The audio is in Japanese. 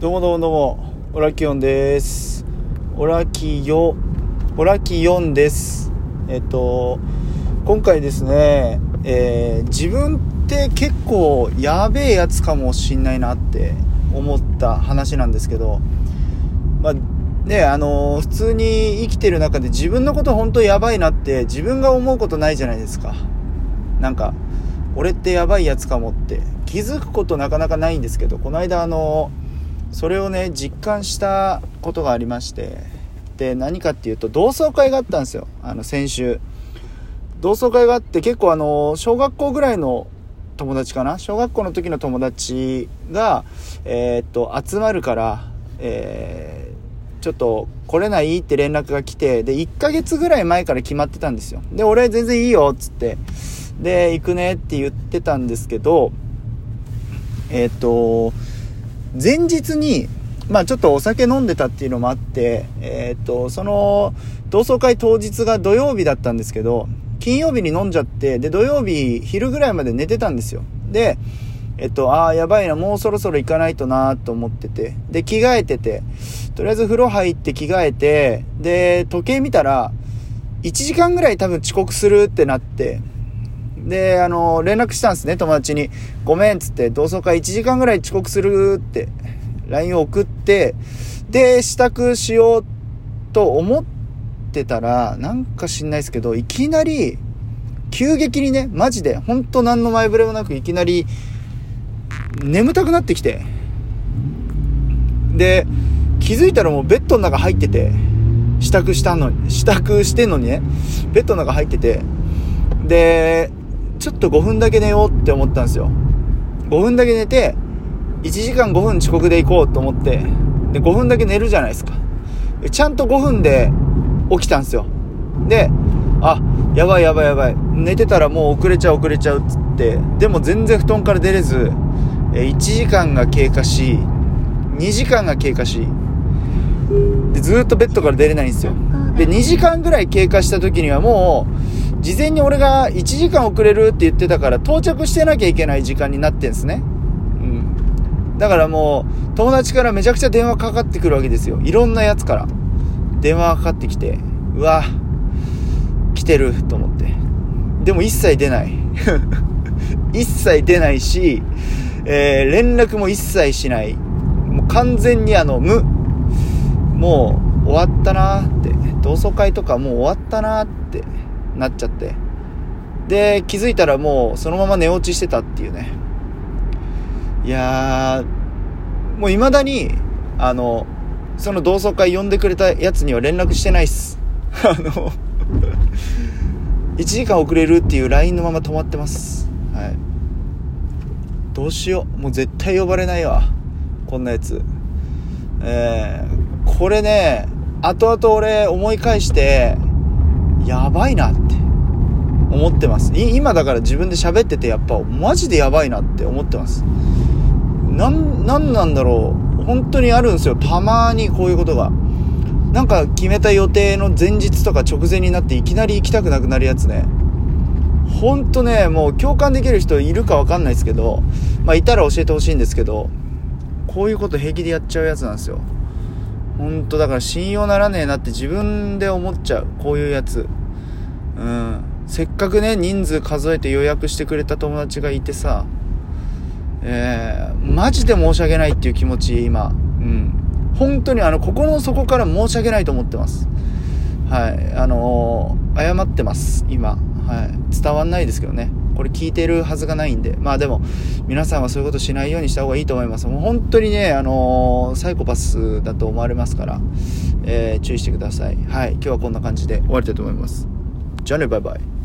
どうもどうもどうも、オラキオンです。オラキヨ、オラキヨンです。えっと、今回ですね、えー自分って結構やべえやつかもしんないなって思った話なんですけど、まあ、ね、あの普通に生きてる中で自分のこと本当やばいなって自分が思うことないじゃないですか。なんか、俺ってやばいやつかもって気づくことなかなかないんですけど、この間あのそれをね実感したことがありましてで何かっていうと同窓会があったんですよ。あの先週。同窓会があって結構あの小学校ぐらいの友達かな？小学校の時の友達がえーっと集まるからえーちょっと来れない？って連絡が来てで1ヶ月ぐらい前から決まってたんですよ。で俺全然いいよっつって。で行くねって言ってたんですけどえーっと前日に、まあちょっとお酒飲んでたっていうのもあって、えーっと、その、同窓会当日が土曜日だったんですけど、金曜日に飲んじゃって、で、土曜日昼ぐらいまで寝てたんですよ。で、えっと、ああ、やばいな、もうそろそろ行かないとなと思ってて、で、着替えてて、とりあえず風呂入って着替えて、で、時計見たら、1時間ぐらい多分遅刻するってなって、で、あの、連絡したんですね、友達に。ごめん、つって、同窓会1時間ぐらい遅刻するって、LINE を送って、で、支度しようと思ってたら、なんか知んないですけど、いきなり、急激にね、マジで、ほんと何の前触れもなく、いきなり、眠たくなってきて。で、気づいたらもうベッドの中入ってて、支度したのに、支度してんのにね、ベッドの中入ってて、で、ちょっと5分だけ寝ようって思ったんですよ。5分だけ寝て、1時間5分遅刻で行こうと思って、で、5分だけ寝るじゃないですか。ちゃんと5分で起きたんですよ。で、あ、やばいやばいやばい。寝てたらもう遅れちゃう遅れちゃうっつって、でも全然布団から出れず、1時間が経過し、2時間が経過し、でずっとベッドから出れないんですよ。で、2時間ぐらい経過した時にはもう、事前に俺が1時間遅れるって言ってたから到着してなきゃいけない時間になってんすね。うん。だからもう、友達からめちゃくちゃ電話かかってくるわけですよ。いろんなやつから。電話かかってきて、うわ、来てると思って。でも一切出ない。一切出ないし、えー連絡も一切しない。もう完全にあの、無。もう終わったなーって。同窓会とかもう終わったなーってなっちゃって。で、気づいたらもうそのまま寝落ちしてたっていうね。いやー、もう未だに、あの、その同窓会呼んでくれたやつには連絡してないっす。あの、1時間遅れるっていう LINE のまま止まってます。はい。どうしよう。もう絶対呼ばれないわ。こんなやつ。えー、これね、後々俺思い返して、やばいなって思ってます。今だから自分で喋っててやっぱマジでやばいなって思ってます。なん、なんだろう。本当にあるんですよ。たまにこういうことが。なんか決めた予定の前日とか直前になっていきなり行きたくなくなるやつね。ほんとね、もう共感できる人いるかわかんないですけど、まあいたら教えてほしいんですけど、こういうこと平気でやっちゃうやつなんですよ。ほんとだから信用ならねえなって自分で思っちゃう。こういうやつ。うん。せっかくね、人数数えて予約してくれた友達がいてさ、えー、マジで申し訳ないっていう気持ち、今。うん。本当にあの、心の底から申し訳ないと思ってます。はい。あのー謝ってます、今。はい。伝わんないですけどね。これ聞いてるはずがないんで。まあでも、皆さんはそういうことしないようにした方がいいと思います。もう本当にね、あのーサイコパスだと思われますから、えー注意してください。はい。今日はこんな感じで終わりたいと思います。じゃあね、バイバイ。